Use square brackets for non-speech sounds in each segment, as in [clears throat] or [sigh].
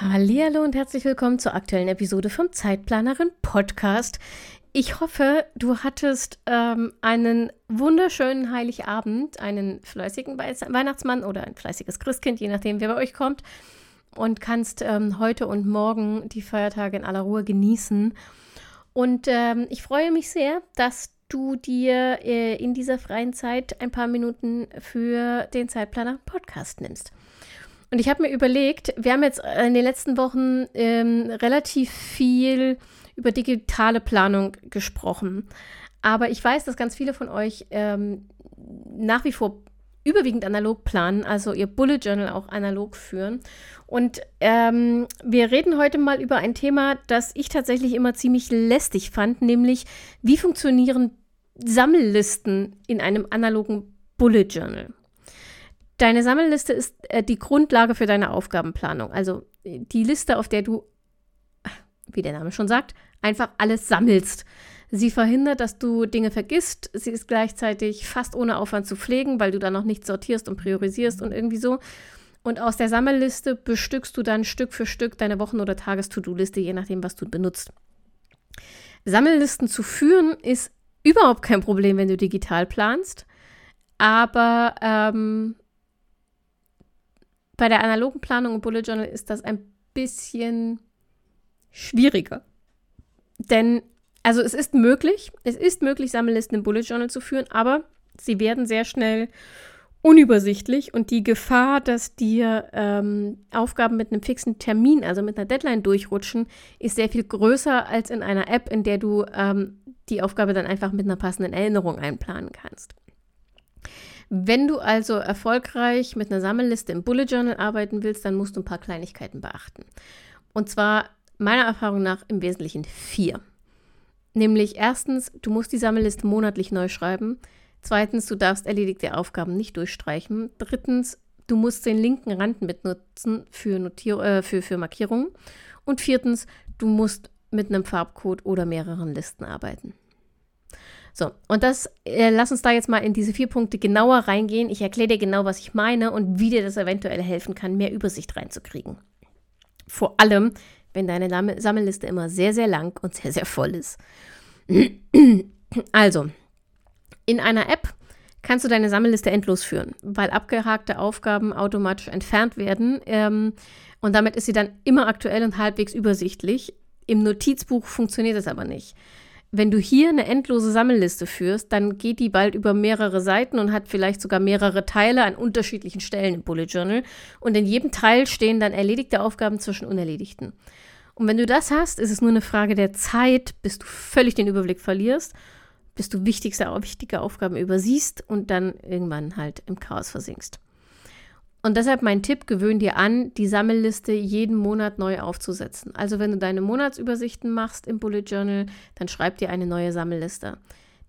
Hallo und herzlich willkommen zur aktuellen Episode vom Zeitplanerin Podcast. Ich hoffe, du hattest ähm, einen wunderschönen Heiligabend, einen fleißigen Weihnachtsmann oder ein fleißiges Christkind, je nachdem, wer bei euch kommt, und kannst ähm, heute und morgen die Feiertage in aller Ruhe genießen. Und ähm, ich freue mich sehr, dass du dir äh, in dieser freien Zeit ein paar Minuten für den Zeitplaner Podcast nimmst. Und ich habe mir überlegt, wir haben jetzt in den letzten Wochen ähm, relativ viel über digitale Planung gesprochen. Aber ich weiß, dass ganz viele von euch ähm, nach wie vor überwiegend analog planen, also ihr Bullet Journal auch analog führen. Und ähm, wir reden heute mal über ein Thema, das ich tatsächlich immer ziemlich lästig fand, nämlich wie funktionieren Sammellisten in einem analogen Bullet Journal. Deine Sammelliste ist äh, die Grundlage für deine Aufgabenplanung. Also die Liste, auf der du, wie der Name schon sagt, einfach alles sammelst. Sie verhindert, dass du Dinge vergisst. Sie ist gleichzeitig fast ohne Aufwand zu pflegen, weil du da noch nicht sortierst und priorisierst und irgendwie so. Und aus der Sammelliste bestückst du dann Stück für Stück deine Wochen- oder Tages-To-Do-Liste, je nachdem, was du benutzt. Sammellisten zu führen ist überhaupt kein Problem, wenn du digital planst. Aber ähm, bei der analogen Planung im Bullet Journal ist das ein bisschen schwieriger. Denn, also es ist möglich, es ist möglich, Sammellisten im Bullet Journal zu führen, aber sie werden sehr schnell unübersichtlich und die Gefahr, dass dir ähm, Aufgaben mit einem fixen Termin, also mit einer Deadline durchrutschen, ist sehr viel größer als in einer App, in der du ähm, die Aufgabe dann einfach mit einer passenden Erinnerung einplanen kannst. Wenn du also erfolgreich mit einer Sammelliste im Bullet Journal arbeiten willst, dann musst du ein paar Kleinigkeiten beachten. Und zwar meiner Erfahrung nach im Wesentlichen vier. Nämlich erstens, du musst die Sammelliste monatlich neu schreiben. Zweitens, du darfst erledigte Aufgaben nicht durchstreichen. Drittens, du musst den linken Rand mitnutzen für, Notier äh, für, für Markierungen. Und viertens, du musst mit einem Farbcode oder mehreren Listen arbeiten. So, und das, äh, lass uns da jetzt mal in diese vier Punkte genauer reingehen. Ich erkläre dir genau, was ich meine und wie dir das eventuell helfen kann, mehr Übersicht reinzukriegen. Vor allem, wenn deine Sammelliste immer sehr, sehr lang und sehr, sehr voll ist. Also, in einer App kannst du deine Sammelliste endlos führen, weil abgehakte Aufgaben automatisch entfernt werden. Ähm, und damit ist sie dann immer aktuell und halbwegs übersichtlich. Im Notizbuch funktioniert das aber nicht wenn du hier eine endlose Sammelliste führst, dann geht die bald über mehrere Seiten und hat vielleicht sogar mehrere Teile an unterschiedlichen Stellen im Bullet Journal. Und in jedem Teil stehen dann erledigte Aufgaben zwischen unerledigten. Und wenn du das hast, ist es nur eine Frage der Zeit, bis du völlig den Überblick verlierst, bis du wichtigste, wichtige Aufgaben übersiehst und dann irgendwann halt im Chaos versinkst. Und deshalb mein Tipp, gewöhn dir an, die Sammelliste jeden Monat neu aufzusetzen. Also wenn du deine Monatsübersichten machst im Bullet Journal, dann schreib dir eine neue Sammelliste.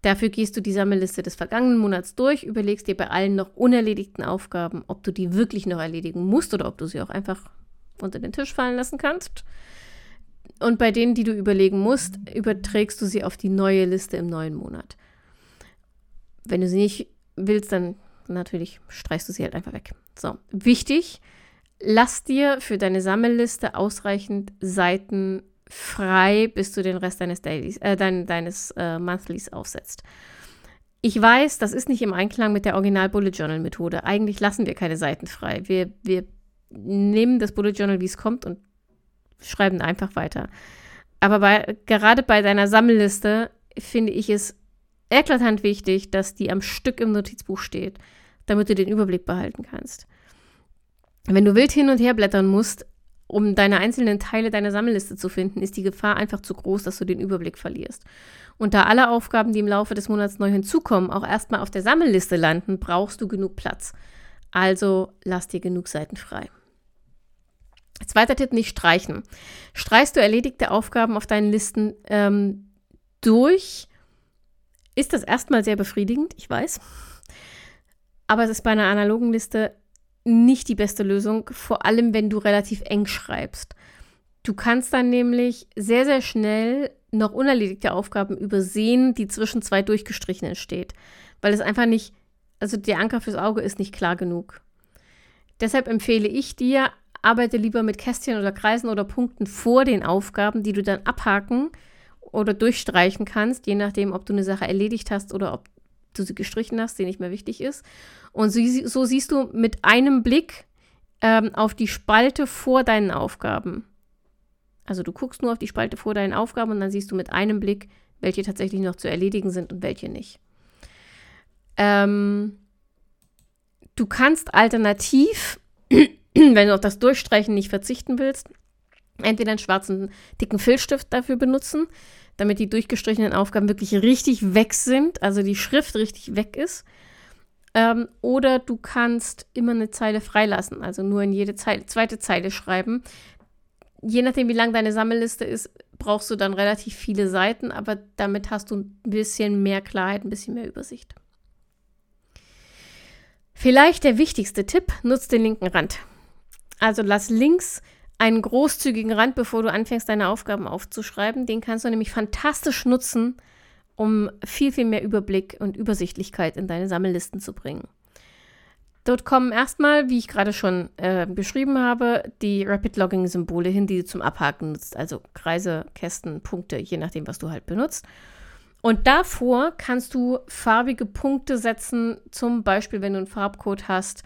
Dafür gehst du die Sammelliste des vergangenen Monats durch, überlegst dir bei allen noch unerledigten Aufgaben, ob du die wirklich noch erledigen musst oder ob du sie auch einfach unter den Tisch fallen lassen kannst. Und bei denen, die du überlegen musst, überträgst du sie auf die neue Liste im neuen Monat. Wenn du sie nicht willst, dann natürlich streichst du sie halt einfach weg. So, wichtig, lass dir für deine Sammelliste ausreichend Seiten frei, bis du den Rest deines Dailies, äh, dein, deines äh, Monthlies aufsetzt. Ich weiß, das ist nicht im Einklang mit der Original Bullet Journal Methode. Eigentlich lassen wir keine Seiten frei. Wir, wir nehmen das Bullet Journal, wie es kommt und schreiben einfach weiter. Aber bei, gerade bei deiner Sammelliste finde ich es eklatant wichtig, dass die am Stück im Notizbuch steht damit du den Überblick behalten kannst. Wenn du wild hin und her blättern musst, um deine einzelnen Teile deiner Sammelliste zu finden, ist die Gefahr einfach zu groß, dass du den Überblick verlierst. Und da alle Aufgaben, die im Laufe des Monats neu hinzukommen, auch erstmal auf der Sammelliste landen, brauchst du genug Platz. Also lass dir genug Seiten frei. Zweiter Tipp, nicht streichen. Streichst du erledigte Aufgaben auf deinen Listen ähm, durch, ist das erstmal sehr befriedigend, ich weiß. Aber es ist bei einer analogen Liste nicht die beste Lösung, vor allem wenn du relativ eng schreibst. Du kannst dann nämlich sehr, sehr schnell noch unerledigte Aufgaben übersehen, die zwischen zwei durchgestrichenen steht, weil es einfach nicht, also der Anker fürs Auge ist nicht klar genug. Deshalb empfehle ich dir, arbeite lieber mit Kästchen oder Kreisen oder Punkten vor den Aufgaben, die du dann abhaken oder durchstreichen kannst, je nachdem, ob du eine Sache erledigt hast oder ob du sie gestrichen hast, die nicht mehr wichtig ist. Und so, so siehst du mit einem Blick ähm, auf die Spalte vor deinen Aufgaben. Also du guckst nur auf die Spalte vor deinen Aufgaben und dann siehst du mit einem Blick, welche tatsächlich noch zu erledigen sind und welche nicht. Ähm, du kannst alternativ, [clears throat] wenn du auf das Durchstreichen nicht verzichten willst, entweder einen schwarzen, dicken Filzstift dafür benutzen, damit die durchgestrichenen Aufgaben wirklich richtig weg sind, also die Schrift richtig weg ist. Ähm, oder du kannst immer eine Zeile freilassen, also nur in jede Zeile, zweite Zeile schreiben. Je nachdem, wie lang deine Sammelliste ist, brauchst du dann relativ viele Seiten, aber damit hast du ein bisschen mehr Klarheit, ein bisschen mehr Übersicht. Vielleicht der wichtigste Tipp, nutzt den linken Rand. Also lass links einen großzügigen Rand, bevor du anfängst, deine Aufgaben aufzuschreiben. Den kannst du nämlich fantastisch nutzen, um viel, viel mehr Überblick und Übersichtlichkeit in deine Sammellisten zu bringen. Dort kommen erstmal, wie ich gerade schon äh, beschrieben habe, die Rapid Logging Symbole hin, die du zum Abhaken nutzt. Also Kreise, Kästen, Punkte, je nachdem, was du halt benutzt. Und davor kannst du farbige Punkte setzen, zum Beispiel, wenn du einen Farbcode hast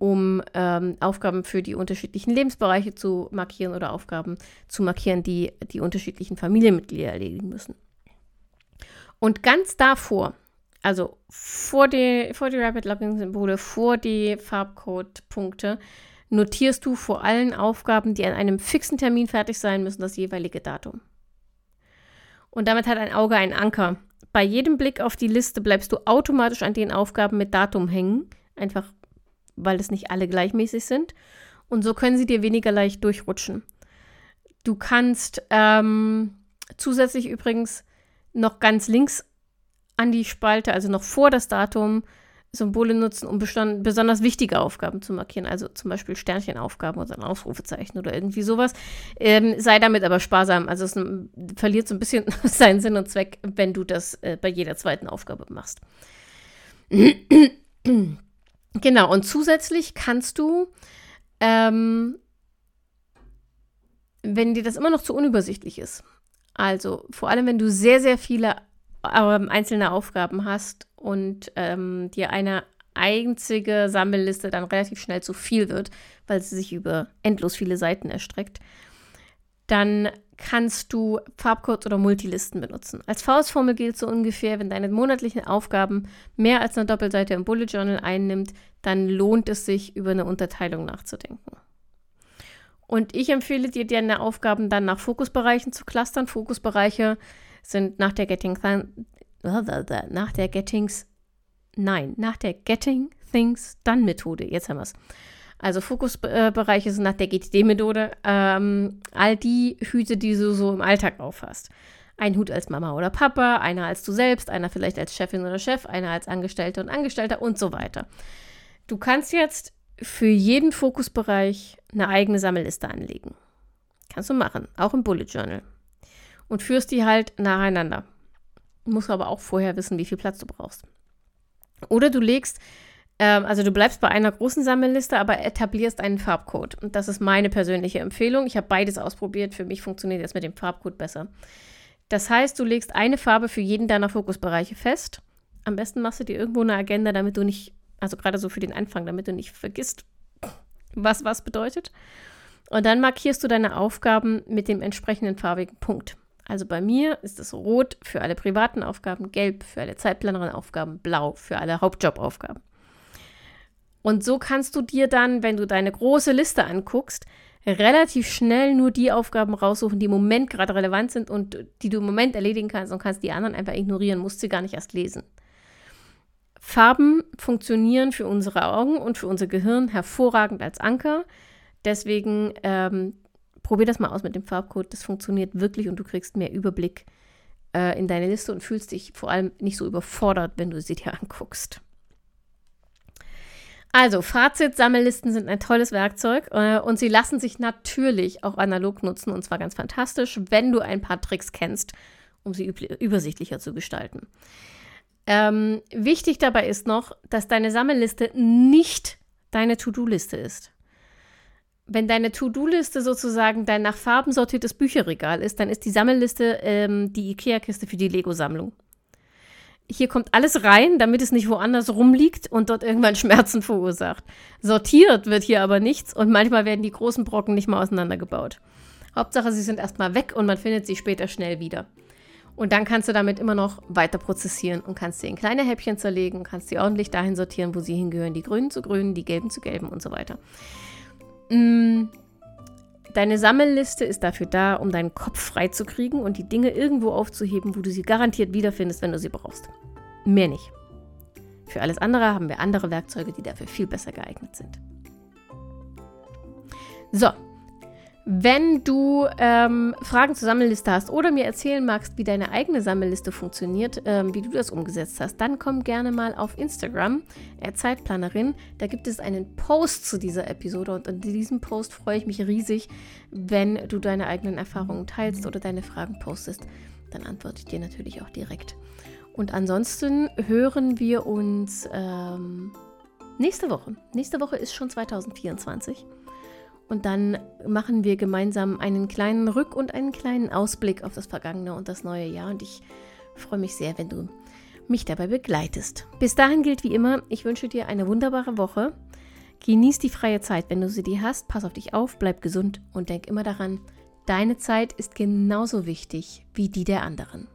um ähm, Aufgaben für die unterschiedlichen Lebensbereiche zu markieren oder Aufgaben zu markieren, die die unterschiedlichen Familienmitglieder erledigen müssen. Und ganz davor, also vor die, vor die Rapid Login Symbole, vor die Farbcode-Punkte, notierst du vor allen Aufgaben, die an einem fixen Termin fertig sein müssen, das jeweilige Datum. Und damit hat ein Auge einen Anker. Bei jedem Blick auf die Liste bleibst du automatisch an den Aufgaben mit Datum hängen, einfach weil es nicht alle gleichmäßig sind. Und so können sie dir weniger leicht durchrutschen. Du kannst ähm, zusätzlich übrigens noch ganz links an die Spalte, also noch vor das Datum, Symbole nutzen, um besonders wichtige Aufgaben zu markieren, also zum Beispiel Sternchenaufgaben oder ein Ausrufezeichen oder irgendwie sowas. Ähm, sei damit aber sparsam, also es verliert so ein bisschen [laughs] seinen Sinn und Zweck, wenn du das äh, bei jeder zweiten Aufgabe machst. [clears throat] [clears throat] Genau, und zusätzlich kannst du, ähm, wenn dir das immer noch zu unübersichtlich ist, also vor allem wenn du sehr, sehr viele ähm, einzelne Aufgaben hast und ähm, dir eine einzige Sammelliste dann relativ schnell zu viel wird, weil sie sich über endlos viele Seiten erstreckt, dann kannst du Farbcodes oder Multilisten benutzen. Als Faustformel gilt so ungefähr, wenn deine monatlichen Aufgaben mehr als eine Doppelseite im Bullet Journal einnimmt, dann lohnt es sich, über eine Unterteilung nachzudenken. Und ich empfehle dir, deine Aufgaben dann nach Fokusbereichen zu clustern. Fokusbereiche sind nach der Getting nach der Gettings nein, nach der Getting Things Done Methode. Jetzt haben wir es. Also Fokusbereiche sind nach der GTD-Methode ähm, all die Hüte, die du so im Alltag aufhast. Ein Hut als Mama oder Papa, einer als du selbst, einer vielleicht als Chefin oder Chef, einer als Angestellte und Angestellter und so weiter. Du kannst jetzt für jeden Fokusbereich eine eigene Sammelliste anlegen. Kannst du machen, auch im Bullet Journal. Und führst die halt nacheinander. Du musst aber auch vorher wissen, wie viel Platz du brauchst. Oder du legst ähm, also du bleibst bei einer großen Sammelliste, aber etablierst einen Farbcode. Und das ist meine persönliche Empfehlung. Ich habe beides ausprobiert. Für mich funktioniert jetzt mit dem Farbcode besser. Das heißt, du legst eine Farbe für jeden deiner Fokusbereiche fest. Am besten machst du dir irgendwo eine Agenda, damit du nicht, also gerade so für den Anfang, damit du nicht vergisst, was was bedeutet. Und dann markierst du deine Aufgaben mit dem entsprechenden farbigen Punkt. Also bei mir ist es rot für alle privaten Aufgaben, gelb für alle zeitplaneren Aufgaben, blau für alle Hauptjobaufgaben. Und so kannst du dir dann, wenn du deine große Liste anguckst, relativ schnell nur die Aufgaben raussuchen, die im Moment gerade relevant sind und die du im Moment erledigen kannst und kannst die anderen einfach ignorieren, musst sie gar nicht erst lesen. Farben funktionieren für unsere Augen und für unser Gehirn hervorragend als Anker. Deswegen ähm, probier das mal aus mit dem Farbcode. Das funktioniert wirklich und du kriegst mehr Überblick äh, in deine Liste und fühlst dich vor allem nicht so überfordert, wenn du sie dir anguckst. Also, Fazit, Sammellisten sind ein tolles Werkzeug äh, und sie lassen sich natürlich auch analog nutzen und zwar ganz fantastisch, wenn du ein paar Tricks kennst, um sie übersichtlicher zu gestalten. Ähm, wichtig dabei ist noch, dass deine Sammelliste nicht deine To-Do-Liste ist. Wenn deine To-Do-Liste sozusagen dein nach Farben sortiertes Bücherregal ist, dann ist die Sammelliste ähm, die IKEA-Kiste für die Lego-Sammlung hier kommt alles rein, damit es nicht woanders rumliegt und dort irgendwann [laughs] Schmerzen verursacht. Sortiert wird hier aber nichts und manchmal werden die großen Brocken nicht mal auseinandergebaut. Hauptsache, sie sind erstmal weg und man findet sie später schnell wieder. Und dann kannst du damit immer noch weiter prozessieren und kannst sie in kleine Häppchen zerlegen, kannst sie ordentlich dahin sortieren, wo sie hingehören. Die grünen zu grünen, die gelben zu gelben und so weiter. Mm, deine Sammelliste ist dafür da, um deinen Kopf freizukriegen und die Dinge irgendwo aufzuheben, wo du sie garantiert wiederfindest, wenn du sie brauchst. Mehr nicht. Für alles andere haben wir andere Werkzeuge, die dafür viel besser geeignet sind. So, wenn du ähm, Fragen zur Sammelliste hast oder mir erzählen magst, wie deine eigene Sammelliste funktioniert, ähm, wie du das umgesetzt hast, dann komm gerne mal auf Instagram, Zeitplanerin. Da gibt es einen Post zu dieser Episode und in diesem Post freue ich mich riesig, wenn du deine eigenen Erfahrungen teilst oder deine Fragen postest. Dann antworte ich dir natürlich auch direkt. Und ansonsten hören wir uns ähm, nächste Woche. Nächste Woche ist schon 2024. Und dann machen wir gemeinsam einen kleinen Rück- und einen kleinen Ausblick auf das vergangene und das neue Jahr. Und ich freue mich sehr, wenn du mich dabei begleitest. Bis dahin gilt wie immer, ich wünsche dir eine wunderbare Woche. Genieß die freie Zeit, wenn du sie dir hast. Pass auf dich auf, bleib gesund und denk immer daran, deine Zeit ist genauso wichtig wie die der anderen.